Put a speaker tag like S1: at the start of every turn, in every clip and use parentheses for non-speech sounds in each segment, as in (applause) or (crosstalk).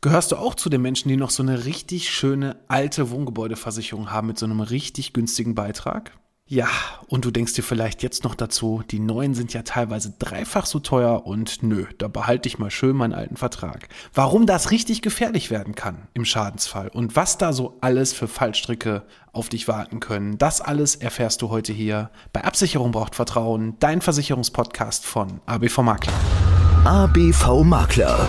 S1: Gehörst du auch zu den Menschen, die noch so eine richtig schöne alte Wohngebäudeversicherung haben mit so einem richtig günstigen Beitrag? Ja, und du denkst dir vielleicht jetzt noch dazu, die neuen sind ja teilweise dreifach so teuer und nö, da behalte ich mal schön meinen alten Vertrag. Warum das richtig gefährlich werden kann im Schadensfall und was da so alles für Fallstricke auf dich warten können, das alles erfährst du heute hier bei Absicherung braucht Vertrauen, dein Versicherungspodcast von ABV Makler.
S2: ABV Makler.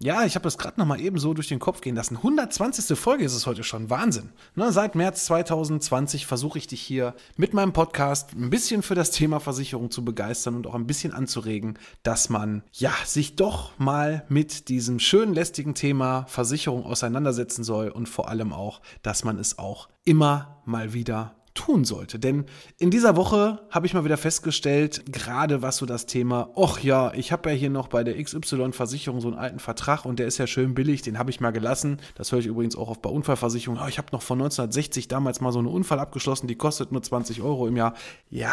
S1: Ja, ich habe das gerade noch mal eben so durch den Kopf gehen lassen. 120. Folge ist es heute schon. Wahnsinn. Ne, seit März 2020 versuche ich dich hier mit meinem Podcast ein bisschen für das Thema Versicherung zu begeistern und auch ein bisschen anzuregen, dass man ja sich doch mal mit diesem schönen lästigen Thema Versicherung auseinandersetzen soll und vor allem auch, dass man es auch immer mal wieder tun sollte. Denn in dieser Woche habe ich mal wieder festgestellt, gerade was so das Thema, ach ja, ich habe ja hier noch bei der XY-Versicherung so einen alten Vertrag und der ist ja schön billig, den habe ich mal gelassen. Das höre ich übrigens auch oft bei Unfallversicherungen. Oh, ich habe noch von 1960 damals mal so einen Unfall abgeschlossen, die kostet nur 20 Euro im Jahr. Ja,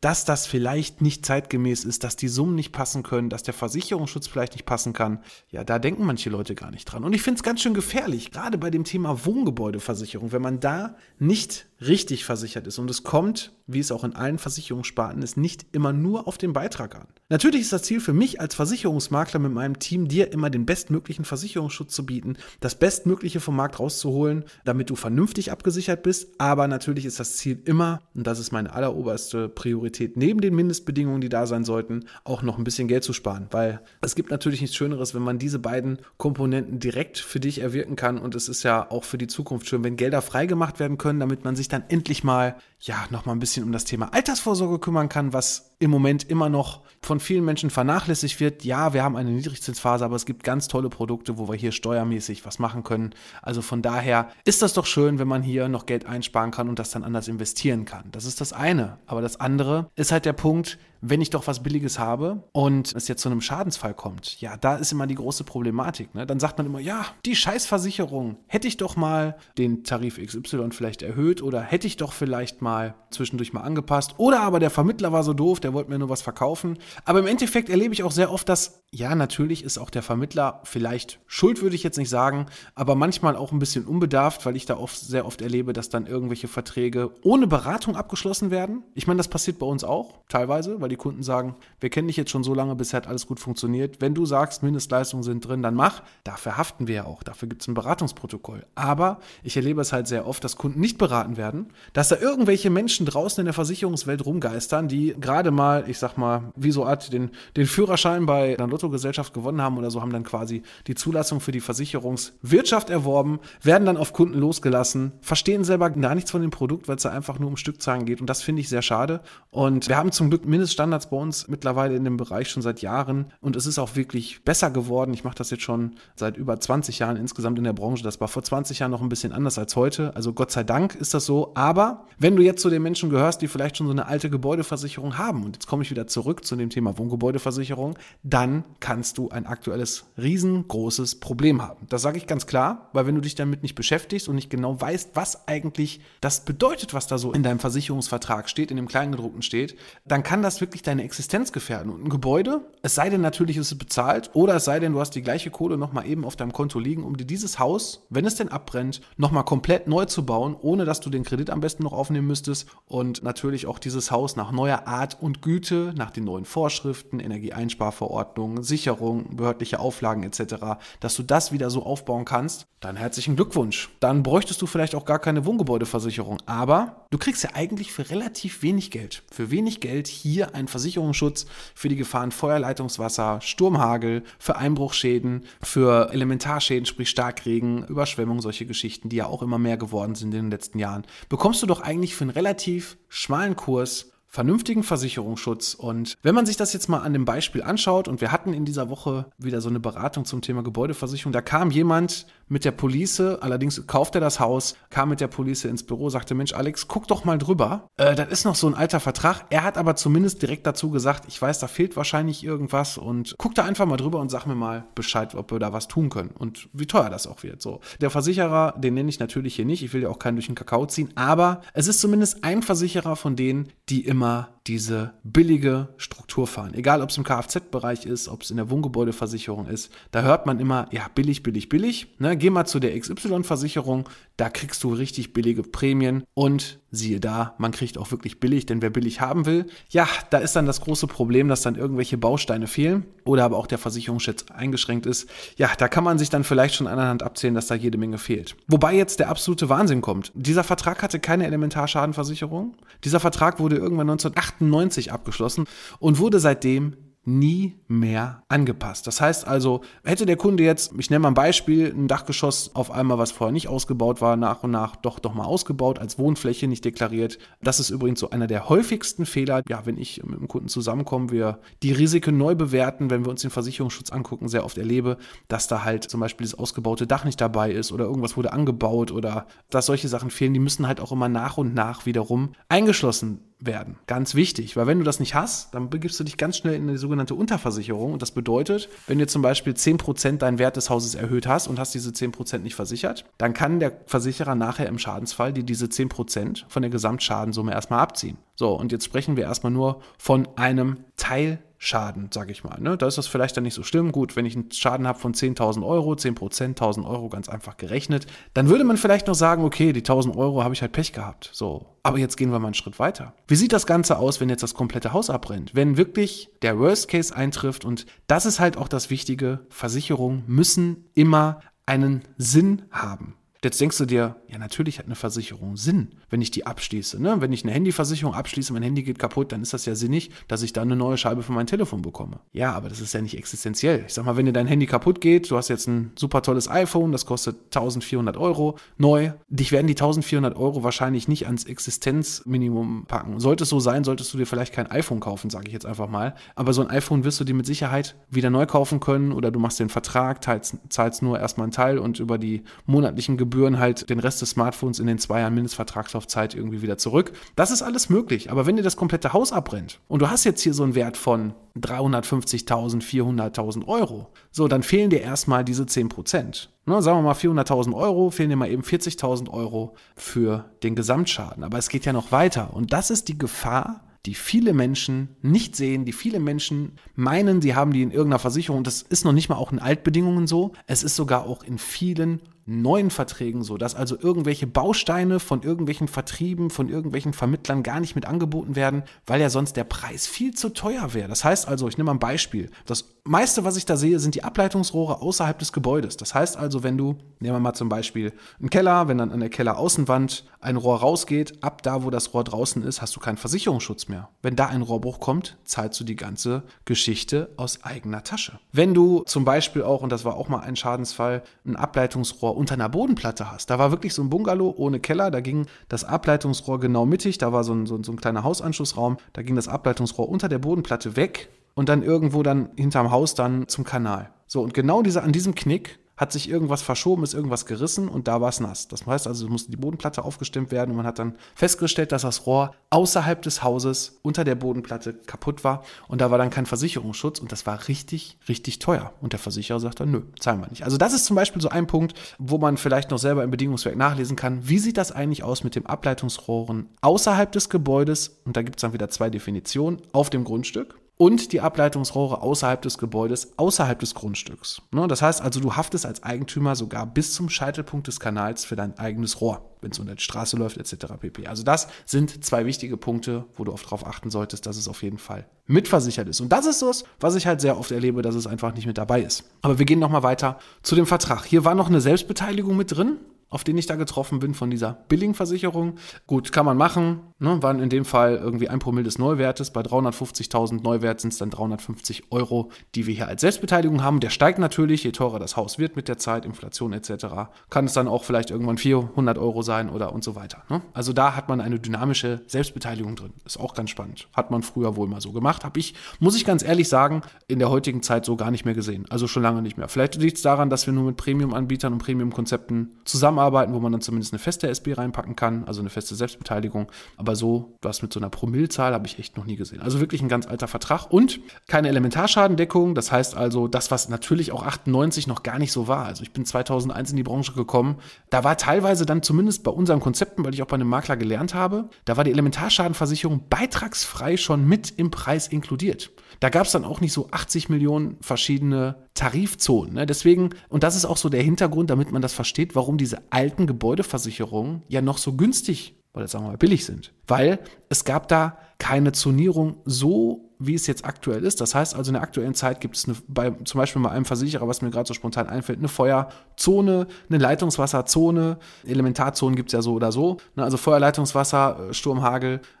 S1: dass das vielleicht nicht zeitgemäß ist, dass die Summen nicht passen können, dass der Versicherungsschutz vielleicht nicht passen kann. Ja, da denken manche Leute gar nicht dran. Und ich finde es ganz schön gefährlich, gerade bei dem Thema Wohngebäudeversicherung, wenn man da nicht richtig versichert ist. Und es kommt, wie es auch in allen Versicherungssparten ist, nicht immer nur auf den Beitrag an. Natürlich ist das Ziel für mich als Versicherungsmakler mit meinem Team, dir immer den bestmöglichen Versicherungsschutz zu bieten, das Bestmögliche vom Markt rauszuholen, damit du vernünftig abgesichert bist. Aber natürlich ist das Ziel immer, und das ist meine alleroberste Priorität, neben den Mindestbedingungen, die da sein sollten, auch noch ein bisschen Geld zu sparen. Weil es gibt natürlich nichts Schöneres, wenn man diese beiden Komponenten direkt für dich erwirken kann. Und es ist ja auch für die Zukunft schön, wenn Gelder freigemacht werden können, damit man sich dann endlich mal, ja, noch mal ein bisschen um das Thema Altersvorsorge kümmern kann, was im Moment immer noch von vielen Menschen vernachlässigt wird. Ja, wir haben eine Niedrigzinsphase, aber es gibt ganz tolle Produkte, wo wir hier steuermäßig was machen können. Also von daher ist das doch schön, wenn man hier noch Geld einsparen kann und das dann anders investieren kann. Das ist das eine. Aber das andere ist halt der Punkt, wenn ich doch was Billiges habe und es jetzt zu einem Schadensfall kommt, ja, da ist immer die große Problematik. Ne? Dann sagt man immer, ja, die Scheißversicherung, hätte ich doch mal den Tarif XY vielleicht erhöht oder hätte ich doch vielleicht mal zwischendurch mal angepasst. Oder aber der Vermittler war so doof, der wollte mir nur was verkaufen. Aber im Endeffekt erlebe ich auch sehr oft, dass, ja, natürlich ist auch der Vermittler vielleicht schuld, würde ich jetzt nicht sagen, aber manchmal auch ein bisschen unbedarft, weil ich da oft, sehr oft erlebe, dass dann irgendwelche Verträge ohne Beratung abgeschlossen werden. Ich meine, das passiert bei uns auch teilweise, weil die Kunden sagen, wir kennen dich jetzt schon so lange, bisher hat alles gut funktioniert. Wenn du sagst, Mindestleistungen sind drin, dann mach. Dafür haften wir ja auch. Dafür gibt es ein Beratungsprotokoll. Aber ich erlebe es halt sehr oft, dass Kunden nicht beraten werden, dass da irgendwelche Menschen draußen in der Versicherungswelt rumgeistern, die gerade mal, ich sag mal, wie so Art den, den Führerschein bei einer Lottogesellschaft gewonnen haben oder so, haben dann quasi die Zulassung für die Versicherungswirtschaft erworben, werden dann auf Kunden losgelassen, verstehen selber gar nichts von dem Produkt, weil es da einfach nur um Stückzahlen geht. Und das finde ich sehr schade. Und wir haben zum Glück Mindeststand Standards bei uns mittlerweile in dem Bereich schon seit Jahren und es ist auch wirklich besser geworden. Ich mache das jetzt schon seit über 20 Jahren insgesamt in der Branche. Das war vor 20 Jahren noch ein bisschen anders als heute. Also Gott sei Dank ist das so. Aber wenn du jetzt zu den Menschen gehörst, die vielleicht schon so eine alte Gebäudeversicherung haben und jetzt komme ich wieder zurück zu dem Thema Wohngebäudeversicherung, dann kannst du ein aktuelles riesengroßes Problem haben. Das sage ich ganz klar, weil wenn du dich damit nicht beschäftigst und nicht genau weißt, was eigentlich das bedeutet, was da so in deinem Versicherungsvertrag steht, in dem Kleingedruckten steht, dann kann das wirklich wirklich deine Existenz gefährden. Und ein Gebäude, es sei denn natürlich, ist es bezahlt, oder es sei denn, du hast die gleiche Kohle nochmal eben auf deinem Konto liegen, um dir dieses Haus, wenn es denn abbrennt, nochmal komplett neu zu bauen, ohne dass du den Kredit am besten noch aufnehmen müsstest. Und natürlich auch dieses Haus nach neuer Art und Güte, nach den neuen Vorschriften, Energieeinsparverordnungen, Sicherung, behördliche Auflagen etc., dass du das wieder so aufbauen kannst, dann herzlichen Glückwunsch. Dann bräuchtest du vielleicht auch gar keine Wohngebäudeversicherung. Aber du kriegst ja eigentlich für relativ wenig Geld, für wenig Geld hier einen Versicherungsschutz für die Gefahren Feuerleitungswasser, Sturmhagel, für Einbruchschäden, für Elementarschäden, sprich Starkregen, Überschwemmung, solche Geschichten, die ja auch immer mehr geworden sind in den letzten Jahren. bekommst du doch eigentlich für einen relativ schmalen Kurs vernünftigen Versicherungsschutz. Und wenn man sich das jetzt mal an dem Beispiel anschaut, und wir hatten in dieser Woche wieder so eine Beratung zum Thema Gebäudeversicherung, da kam jemand mit der Police, allerdings kauft er das Haus, kam mit der Police ins Büro, sagte, Mensch, Alex, guck doch mal drüber. Äh, das ist noch so ein alter Vertrag. Er hat aber zumindest direkt dazu gesagt, ich weiß, da fehlt wahrscheinlich irgendwas und guck da einfach mal drüber und sag mir mal Bescheid, ob wir da was tun können und wie teuer das auch wird. So. Der Versicherer, den nenne ich natürlich hier nicht, ich will ja auch keinen durch den Kakao ziehen, aber es ist zumindest ein Versicherer von denen, die immer diese billige Struktur fahren. Egal, ob es im Kfz-Bereich ist, ob es in der Wohngebäudeversicherung ist, da hört man immer, ja, billig, billig, billig. Ne? Geh mal zu der XY-Versicherung, da kriegst du richtig billige Prämien und siehe da, man kriegt auch wirklich billig, denn wer billig haben will, ja, da ist dann das große Problem, dass dann irgendwelche Bausteine fehlen oder aber auch der Versicherungsschutz eingeschränkt ist. Ja, da kann man sich dann vielleicht schon an der Hand abzählen, dass da jede Menge fehlt. Wobei jetzt der absolute Wahnsinn kommt. Dieser Vertrag hatte keine Elementarschadenversicherung. Dieser Vertrag wurde irgendwann 1998 abgeschlossen und wurde seitdem nie mehr angepasst. Das heißt also, hätte der Kunde jetzt, ich nenne mal ein Beispiel, ein Dachgeschoss auf einmal, was vorher nicht ausgebaut war, nach und nach doch doch mal ausgebaut, als Wohnfläche nicht deklariert. Das ist übrigens so einer der häufigsten Fehler. Ja, wenn ich mit dem Kunden zusammenkomme, wir die Risiken neu bewerten, wenn wir uns den Versicherungsschutz angucken, sehr oft erlebe, dass da halt zum Beispiel das ausgebaute Dach nicht dabei ist oder irgendwas wurde angebaut oder dass solche Sachen fehlen. Die müssen halt auch immer nach und nach wiederum eingeschlossen werden. Ganz wichtig, weil wenn du das nicht hast, dann begibst du dich ganz schnell in eine sogenannte Unterversicherung. Und das bedeutet, wenn du zum Beispiel 10% deinen Wert des Hauses erhöht hast und hast diese 10% nicht versichert, dann kann der Versicherer nachher im Schadensfall dir diese 10% von der Gesamtschadenssumme erstmal abziehen. So, und jetzt sprechen wir erstmal nur von einem Teil Schaden, sage ich mal. Ne? Da ist das vielleicht dann nicht so schlimm. Gut, wenn ich einen Schaden habe von 10.000 Euro, 10 Prozent, 1.000 Euro ganz einfach gerechnet, dann würde man vielleicht noch sagen, okay, die 1.000 Euro habe ich halt Pech gehabt. So, aber jetzt gehen wir mal einen Schritt weiter. Wie sieht das Ganze aus, wenn jetzt das komplette Haus abbrennt? Wenn wirklich der Worst Case eintrifft und das ist halt auch das Wichtige, Versicherungen müssen immer einen Sinn haben. Jetzt denkst du dir, ja, natürlich hat eine Versicherung Sinn, wenn ich die abschließe. Ne? Wenn ich eine Handyversicherung abschließe, mein Handy geht kaputt, dann ist das ja sinnig, dass ich da eine neue Scheibe für mein Telefon bekomme. Ja, aber das ist ja nicht existenziell. Ich sag mal, wenn dir dein Handy kaputt geht, du hast jetzt ein super tolles iPhone, das kostet 1400 Euro neu. Dich werden die 1400 Euro wahrscheinlich nicht ans Existenzminimum packen. Sollte es so sein, solltest du dir vielleicht kein iPhone kaufen, sage ich jetzt einfach mal. Aber so ein iPhone wirst du dir mit Sicherheit wieder neu kaufen können oder du machst den Vertrag, teilst, zahlst nur erstmal einen Teil und über die monatlichen Gebühren Gebühren halt den Rest des Smartphones in den zwei Jahren Mindestvertragslaufzeit irgendwie wieder zurück. Das ist alles möglich. Aber wenn dir das komplette Haus abbrennt und du hast jetzt hier so einen Wert von 350.000, 400.000 Euro, so, dann fehlen dir erstmal diese 10 Prozent. Ne, sagen wir mal 400.000 Euro, fehlen dir mal eben 40.000 Euro für den Gesamtschaden. Aber es geht ja noch weiter. Und das ist die Gefahr, die viele Menschen nicht sehen, die viele Menschen meinen, sie haben die in irgendeiner Versicherung. Das ist noch nicht mal auch in Altbedingungen so. Es ist sogar auch in vielen neuen Verträgen so, dass also irgendwelche Bausteine von irgendwelchen Vertrieben, von irgendwelchen Vermittlern gar nicht mit angeboten werden, weil ja sonst der Preis viel zu teuer wäre. Das heißt also, ich nehme mal ein Beispiel. Das meiste, was ich da sehe, sind die Ableitungsrohre außerhalb des Gebäudes. Das heißt also, wenn du, nehmen wir mal zum Beispiel einen Keller, wenn dann an der Kelleraußenwand ein Rohr rausgeht, ab da, wo das Rohr draußen ist, hast du keinen Versicherungsschutz mehr. Wenn da ein Rohrbruch kommt, zahlst du die ganze Geschichte aus eigener Tasche. Wenn du zum Beispiel auch, und das war auch mal ein Schadensfall, ein Ableitungsrohr unter einer Bodenplatte hast. Da war wirklich so ein Bungalow ohne Keller, da ging das Ableitungsrohr genau mittig, da war so ein, so so ein kleiner Hausanschlussraum, da ging das Ableitungsrohr unter der Bodenplatte weg und dann irgendwo dann hinterm Haus dann zum Kanal. So, und genau diese, an diesem Knick hat sich irgendwas verschoben, ist irgendwas gerissen und da war es nass. Das heißt also, es musste die Bodenplatte aufgestimmt werden und man hat dann festgestellt, dass das Rohr außerhalb des Hauses unter der Bodenplatte kaputt war und da war dann kein Versicherungsschutz und das war richtig, richtig teuer. Und der Versicherer sagt dann, nö, zahlen wir nicht. Also das ist zum Beispiel so ein Punkt, wo man vielleicht noch selber im Bedingungswerk nachlesen kann, wie sieht das eigentlich aus mit dem Ableitungsrohren außerhalb des Gebäudes und da gibt es dann wieder zwei Definitionen auf dem Grundstück und die Ableitungsrohre außerhalb des Gebäudes, außerhalb des Grundstücks. Ne, das heißt also, du haftest als Eigentümer sogar bis zum Scheitelpunkt des Kanals für dein eigenes Rohr, wenn es unter die Straße läuft etc. pp. Also das sind zwei wichtige Punkte, wo du oft darauf achten solltest, dass es auf jeden Fall mitversichert ist. Und das ist das, was ich halt sehr oft erlebe, dass es einfach nicht mit dabei ist. Aber wir gehen nochmal weiter zu dem Vertrag. Hier war noch eine Selbstbeteiligung mit drin. Auf den ich da getroffen bin von dieser Billing-Versicherung. Gut, kann man machen. Ne? Waren in dem Fall irgendwie ein Promille des Neuwertes. Bei 350.000 Neuwert sind es dann 350 Euro, die wir hier als Selbstbeteiligung haben. Der steigt natürlich, je teurer das Haus wird mit der Zeit, Inflation etc. Kann es dann auch vielleicht irgendwann 400 Euro sein oder und so weiter. Ne? Also da hat man eine dynamische Selbstbeteiligung drin. Ist auch ganz spannend. Hat man früher wohl mal so gemacht. Habe ich, muss ich ganz ehrlich sagen, in der heutigen Zeit so gar nicht mehr gesehen. Also schon lange nicht mehr. Vielleicht liegt es daran, dass wir nur mit Premium-Anbietern und Premium-Konzepten zusammenarbeiten, wo man dann zumindest eine feste SB reinpacken kann, also eine feste Selbstbeteiligung. Aber so, was mit so einer Promillzahl habe ich echt noch nie gesehen. Also wirklich ein ganz alter Vertrag und keine Elementarschadendeckung. Das heißt also, das, was natürlich auch 98 noch gar nicht so war. Also ich bin 2001 in die Branche gekommen. Da war teilweise dann zumindest bei unseren Konzepten, weil ich auch bei einem Makler gelernt habe, da war die Elementarschadenversicherung beitragsfrei schon mit im Preis inkludiert. Da gab es dann auch nicht so 80 Millionen verschiedene Tarifzonen. Ne? Deswegen, und das ist auch so der Hintergrund, damit man das versteht, warum diese alten Gebäudeversicherungen ja noch so günstig oder sagen wir mal billig sind. Weil es gab da keine Zonierung so wie es jetzt aktuell ist. Das heißt also, in der aktuellen Zeit gibt es eine, bei zum Beispiel bei einem Versicherer, was mir gerade so spontan einfällt, eine Feuerzone, eine Leitungswasserzone. Elementarzonen gibt es ja so oder so. Ne, also Feuer, Leitungswasser, äh, Sturm,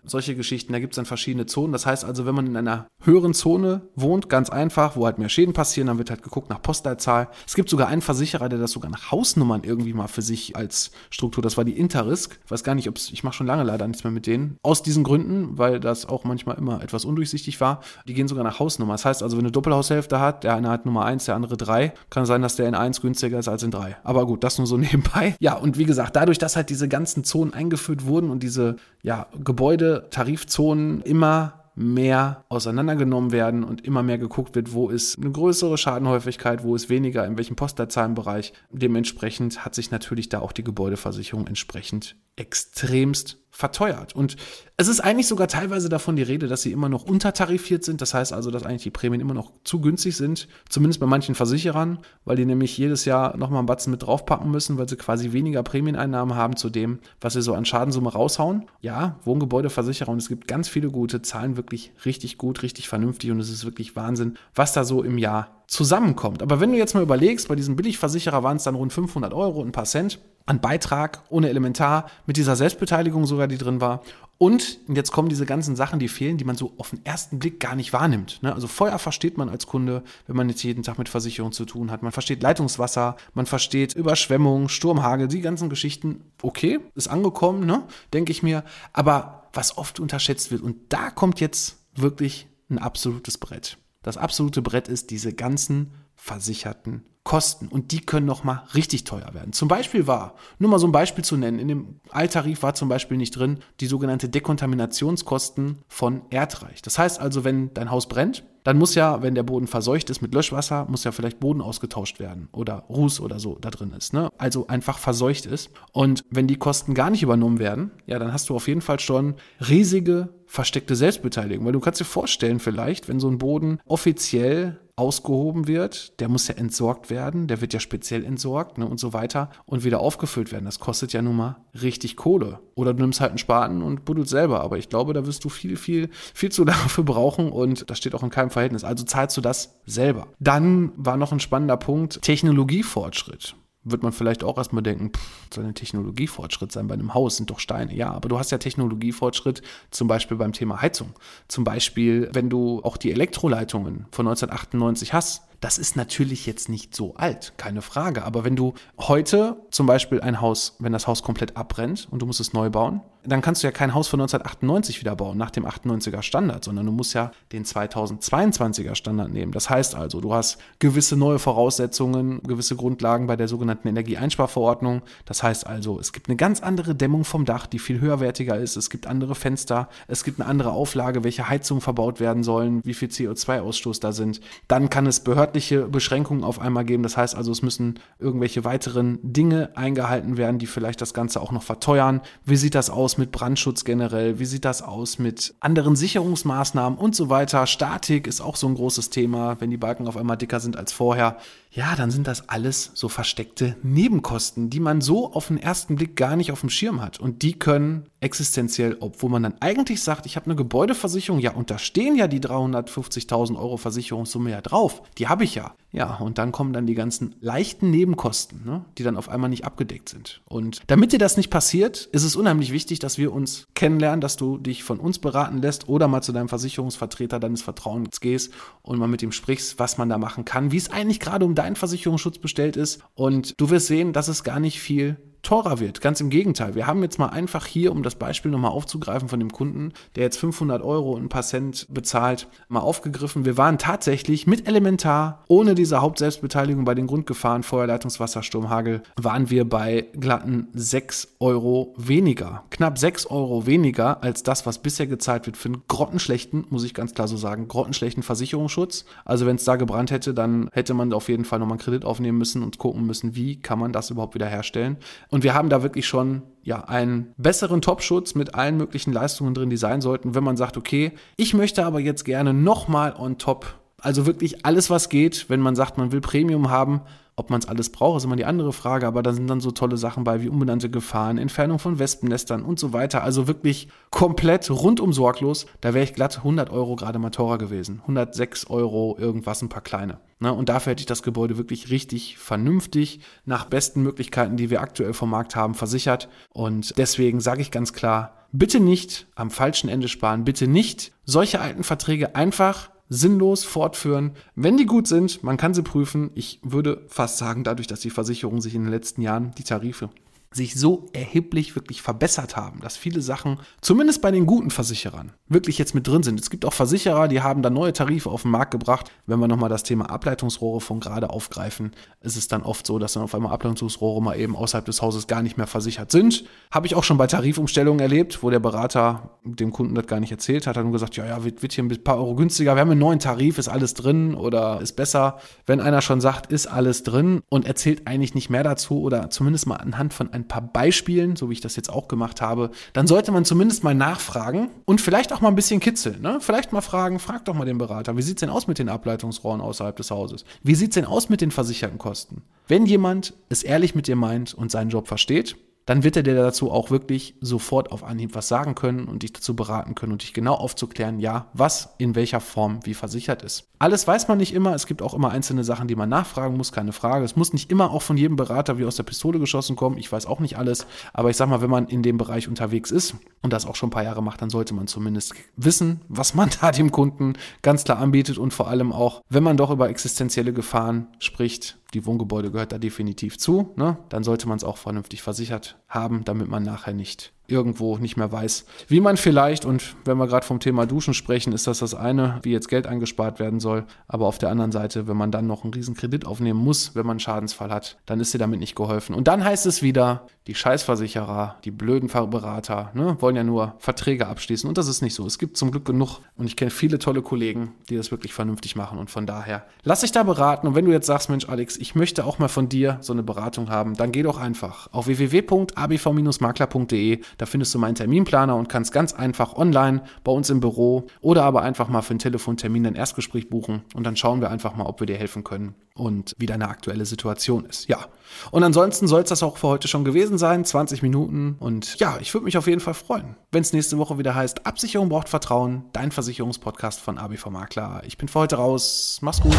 S1: solche Geschichten. Da gibt es dann verschiedene Zonen. Das heißt also, wenn man in einer höheren Zone wohnt, ganz einfach, wo halt mehr Schäden passieren, dann wird halt geguckt nach Postleitzahl. Es gibt sogar einen Versicherer, der das sogar nach Hausnummern irgendwie mal für sich als Struktur, das war die Interrisk. Ich weiß gar nicht, ob ich mache schon lange leider nichts mehr mit denen. Aus diesen Gründen, weil das auch manchmal immer etwas undurchsichtig war Jahr. Die gehen sogar nach Hausnummer. Das heißt also, wenn eine Doppelhaushälfte hat, der eine hat Nummer 1, der andere 3, kann sein, dass der in 1 günstiger ist als in 3. Aber gut, das nur so (laughs) nebenbei. Ja, und wie gesagt, dadurch, dass halt diese ganzen Zonen eingeführt wurden und diese ja, Gebäude, Tarifzonen immer mehr auseinandergenommen werden und immer mehr geguckt wird, wo ist eine größere Schadenhäufigkeit, wo ist weniger, in welchem Postleitzahlenbereich. Dementsprechend hat sich natürlich da auch die Gebäudeversicherung entsprechend extremst verteuert. Und es ist eigentlich sogar teilweise davon die Rede, dass sie immer noch untertarifiert sind. Das heißt also, dass eigentlich die Prämien immer noch zu günstig sind, zumindest bei manchen Versicherern, weil die nämlich jedes Jahr nochmal einen Batzen mit draufpacken müssen, weil sie quasi weniger Prämieneinnahmen haben zu dem, was sie so an Schadensumme raushauen. Ja, Wohngebäudeversicherer und es gibt ganz viele gute, zahlen wirklich richtig gut, richtig vernünftig und es ist wirklich Wahnsinn, was da so im Jahr zusammenkommt. Aber wenn du jetzt mal überlegst, bei diesem Billigversicherer waren es dann rund 500 Euro und ein paar Cent an Beitrag ohne Elementar mit dieser Selbstbeteiligung sogar, die drin war. Und jetzt kommen diese ganzen Sachen, die fehlen, die man so auf den ersten Blick gar nicht wahrnimmt. Ne? Also Feuer versteht man als Kunde, wenn man jetzt jeden Tag mit Versicherung zu tun hat. Man versteht Leitungswasser, man versteht Überschwemmung, Sturmhagel, die ganzen Geschichten. Okay, ist angekommen, ne? denke ich mir. Aber was oft unterschätzt wird, und da kommt jetzt wirklich ein absolutes Brett. Das absolute Brett ist diese ganzen versicherten Kosten und die können noch mal richtig teuer werden. Zum Beispiel war, nur mal so ein Beispiel zu nennen, in dem Alttarif war zum Beispiel nicht drin die sogenannte Dekontaminationskosten von Erdreich. Das heißt also, wenn dein Haus brennt, dann muss ja, wenn der Boden verseucht ist mit Löschwasser, muss ja vielleicht Boden ausgetauscht werden oder Ruß oder so da drin ist. Ne? Also einfach verseucht ist. Und wenn die Kosten gar nicht übernommen werden, ja, dann hast du auf jeden Fall schon riesige versteckte Selbstbeteiligung. Weil du kannst dir vorstellen, vielleicht, wenn so ein Boden offiziell ausgehoben wird, der muss ja entsorgt werden, der wird ja speziell entsorgt ne, und so weiter und wieder aufgefüllt werden. Das kostet ja nun mal richtig Kohle. Oder du nimmst halt einen Spaten und buddelst selber. Aber ich glaube, da wirst du viel, viel, viel zu (laughs) dafür brauchen und das steht auch in keinem Verhältnis. Also zahlst du das selber. Dann war noch ein spannender Punkt Technologiefortschritt wird man vielleicht auch erstmal denken, pff, soll ein Technologiefortschritt sein bei einem Haus, sind doch Steine. Ja, aber du hast ja Technologiefortschritt zum Beispiel beim Thema Heizung. Zum Beispiel, wenn du auch die Elektroleitungen von 1998 hast, das ist natürlich jetzt nicht so alt, keine Frage. Aber wenn du heute zum Beispiel ein Haus, wenn das Haus komplett abbrennt und du musst es neu bauen, dann kannst du ja kein Haus von 1998 wieder bauen, nach dem 98er Standard, sondern du musst ja den 2022er Standard nehmen. Das heißt also, du hast gewisse neue Voraussetzungen, gewisse Grundlagen bei der sogenannten Energieeinsparverordnung. Das heißt also, es gibt eine ganz andere Dämmung vom Dach, die viel höherwertiger ist. Es gibt andere Fenster, es gibt eine andere Auflage, welche Heizungen verbaut werden sollen, wie viel CO2-Ausstoß da sind. Dann kann es Behörden behördliche Beschränkungen auf einmal geben. Das heißt also, es müssen irgendwelche weiteren Dinge eingehalten werden, die vielleicht das Ganze auch noch verteuern. Wie sieht das aus mit Brandschutz generell? Wie sieht das aus mit anderen Sicherungsmaßnahmen und so weiter? Statik ist auch so ein großes Thema, wenn die Balken auf einmal dicker sind als vorher ja, dann sind das alles so versteckte Nebenkosten, die man so auf den ersten Blick gar nicht auf dem Schirm hat. Und die können existenziell, obwohl man dann eigentlich sagt, ich habe eine Gebäudeversicherung, ja, und da stehen ja die 350.000 Euro Versicherungssumme ja drauf. Die habe ich ja. Ja, und dann kommen dann die ganzen leichten Nebenkosten, ne, die dann auf einmal nicht abgedeckt sind. Und damit dir das nicht passiert, ist es unheimlich wichtig, dass wir uns kennenlernen, dass du dich von uns beraten lässt oder mal zu deinem Versicherungsvertreter deines Vertrauens gehst und mal mit ihm sprichst, was man da machen kann, wie es eigentlich gerade um deinen Versicherungsschutz bestellt ist. Und du wirst sehen, dass es gar nicht viel teurer wird. Ganz im Gegenteil. Wir haben jetzt mal einfach hier, um das Beispiel nochmal aufzugreifen von dem Kunden, der jetzt 500 Euro und ein paar Cent bezahlt, mal aufgegriffen. Wir waren tatsächlich mit Elementar, ohne diese Hauptselbstbeteiligung bei den Grundgefahren, Feuerleitungswassersturm, Hagel, waren wir bei glatten 6 Euro weniger. Knapp 6 Euro weniger als das, was bisher gezahlt wird für einen grottenschlechten, muss ich ganz klar so sagen, grottenschlechten Versicherungsschutz. Also wenn es da gebrannt hätte, dann hätte man auf jeden Fall nochmal einen Kredit aufnehmen müssen und gucken müssen, wie kann man das überhaupt wieder herstellen. Und wir haben da wirklich schon ja, einen besseren Topschutz mit allen möglichen Leistungen drin, die sein sollten, wenn man sagt, okay, ich möchte aber jetzt gerne nochmal on top, also wirklich alles, was geht, wenn man sagt, man will Premium haben, ob man es alles braucht, ist immer die andere Frage, aber da sind dann so tolle Sachen bei wie unbenannte Gefahren, Entfernung von Wespennestern und so weiter. Also wirklich komplett rundum sorglos. Da wäre ich glatt 100 Euro gerade mal teurer gewesen. 106 Euro irgendwas, ein paar kleine. Ne? Und dafür hätte ich das Gebäude wirklich richtig vernünftig nach besten Möglichkeiten, die wir aktuell vom Markt haben, versichert. Und deswegen sage ich ganz klar, bitte nicht am falschen Ende sparen, bitte nicht solche alten Verträge einfach sinnlos fortführen. Wenn die gut sind, man kann sie prüfen. Ich würde fast sagen, dadurch, dass die Versicherung sich in den letzten Jahren die Tarife sich so erheblich wirklich verbessert haben, dass viele Sachen, zumindest bei den guten Versicherern, wirklich jetzt mit drin sind. Es gibt auch Versicherer, die haben da neue Tarife auf den Markt gebracht. Wenn wir nochmal das Thema Ableitungsrohre von gerade aufgreifen, ist es dann oft so, dass dann auf einmal Ableitungsrohre mal eben außerhalb des Hauses gar nicht mehr versichert sind. Habe ich auch schon bei Tarifumstellungen erlebt, wo der Berater dem Kunden das gar nicht erzählt hat, hat nur gesagt, ja, ja, wird, wird hier ein paar Euro günstiger, wir haben einen neuen Tarif, ist alles drin oder ist besser. Wenn einer schon sagt, ist alles drin und erzählt eigentlich nicht mehr dazu oder zumindest mal anhand von ein paar Beispielen, so wie ich das jetzt auch gemacht habe, dann sollte man zumindest mal nachfragen und vielleicht auch mal ein bisschen kitzeln. Ne? Vielleicht mal fragen, frag doch mal den Berater, wie sieht es denn aus mit den Ableitungsrohren außerhalb des Hauses? Wie sieht es denn aus mit den versicherten Kosten? Wenn jemand es ehrlich mit dir meint und seinen Job versteht, dann wird er dir dazu auch wirklich sofort auf Anhieb was sagen können und dich dazu beraten können und dich genau aufzuklären, ja, was in welcher Form wie versichert ist. Alles weiß man nicht immer, es gibt auch immer einzelne Sachen, die man nachfragen muss, keine Frage. Es muss nicht immer auch von jedem Berater wie aus der Pistole geschossen kommen, ich weiß auch nicht alles, aber ich sag mal, wenn man in dem Bereich unterwegs ist und das auch schon ein paar Jahre macht, dann sollte man zumindest wissen, was man (laughs) da dem Kunden ganz klar anbietet und vor allem auch, wenn man doch über existenzielle Gefahren spricht, die Wohngebäude gehört da definitiv zu, ne? dann sollte man es auch vernünftig versichert haben, damit man nachher nicht irgendwo nicht mehr weiß, wie man vielleicht, und wenn wir gerade vom Thema Duschen sprechen, ist das das eine, wie jetzt Geld eingespart werden soll. Aber auf der anderen Seite, wenn man dann noch einen riesen Kredit aufnehmen muss, wenn man einen Schadensfall hat, dann ist dir damit nicht geholfen. Und dann heißt es wieder, die Scheißversicherer, die blöden Berater, ne, wollen ja nur Verträge abschließen. Und das ist nicht so. Es gibt zum Glück genug. Und ich kenne viele tolle Kollegen, die das wirklich vernünftig machen. Und von daher, lass dich da beraten. Und wenn du jetzt sagst, Mensch, Alex, ich möchte auch mal von dir so eine Beratung haben, dann geh doch einfach auf www.abv-makler.de. Da findest du meinen Terminplaner und kannst ganz einfach online bei uns im Büro oder aber einfach mal für einen Telefontermin ein Erstgespräch buchen und dann schauen wir einfach mal, ob wir dir helfen können und wie deine aktuelle Situation ist. Ja. Und ansonsten soll es das auch für heute schon gewesen sein. 20 Minuten. Und ja, ich würde mich auf jeden Fall freuen, wenn es nächste Woche wieder heißt, Absicherung braucht Vertrauen, dein Versicherungspodcast von ABV Makler. Ich bin für heute raus. Mach's gut.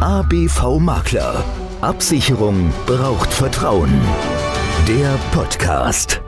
S2: ABV Makler. Absicherung braucht Vertrauen. Der Podcast.